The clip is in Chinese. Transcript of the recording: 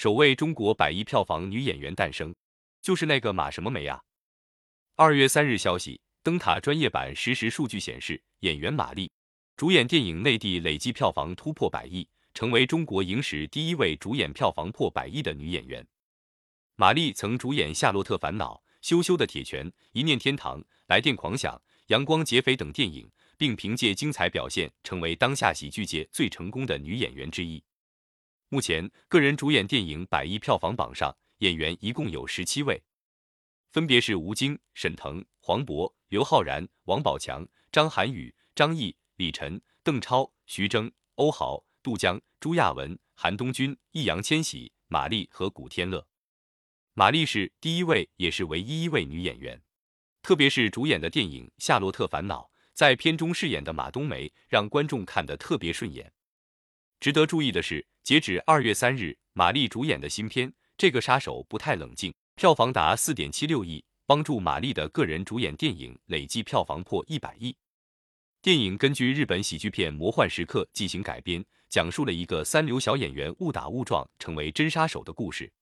首位中国百亿票房女演员诞生，就是那个马什么梅啊。二月三日消息，灯塔专业版实时数据显示，演员马丽主演电影内地累计票房突破百亿，成为中国影史第一位主演票房破百亿的女演员。马丽曾主演《夏洛特烦恼》《羞羞的铁拳》《一念天堂》《来电狂想》《阳光劫匪》等电影，并凭借精彩表现成为当下喜剧界最成功的女演员之一。目前，个人主演电影百亿票房榜上，演员一共有十七位，分别是吴京、沈腾、黄渤、刘昊然、王宝强、张涵予、张译、李晨、邓超、徐峥、欧豪、杜江、朱亚文、韩东君、易烊千玺、马丽和古天乐。马丽是第一位，也是唯一一位女演员，特别是主演的电影《夏洛特烦恼》，在片中饰演的马冬梅，让观众看得特别顺眼。值得注意的是，截止二月三日，马丽主演的新片《这个杀手不太冷静》票房达四点七六亿，帮助马丽的个人主演电影累计票房破一百亿。电影根据日本喜剧片《魔幻时刻》进行改编，讲述了一个三流小演员误打误撞成为真杀手的故事。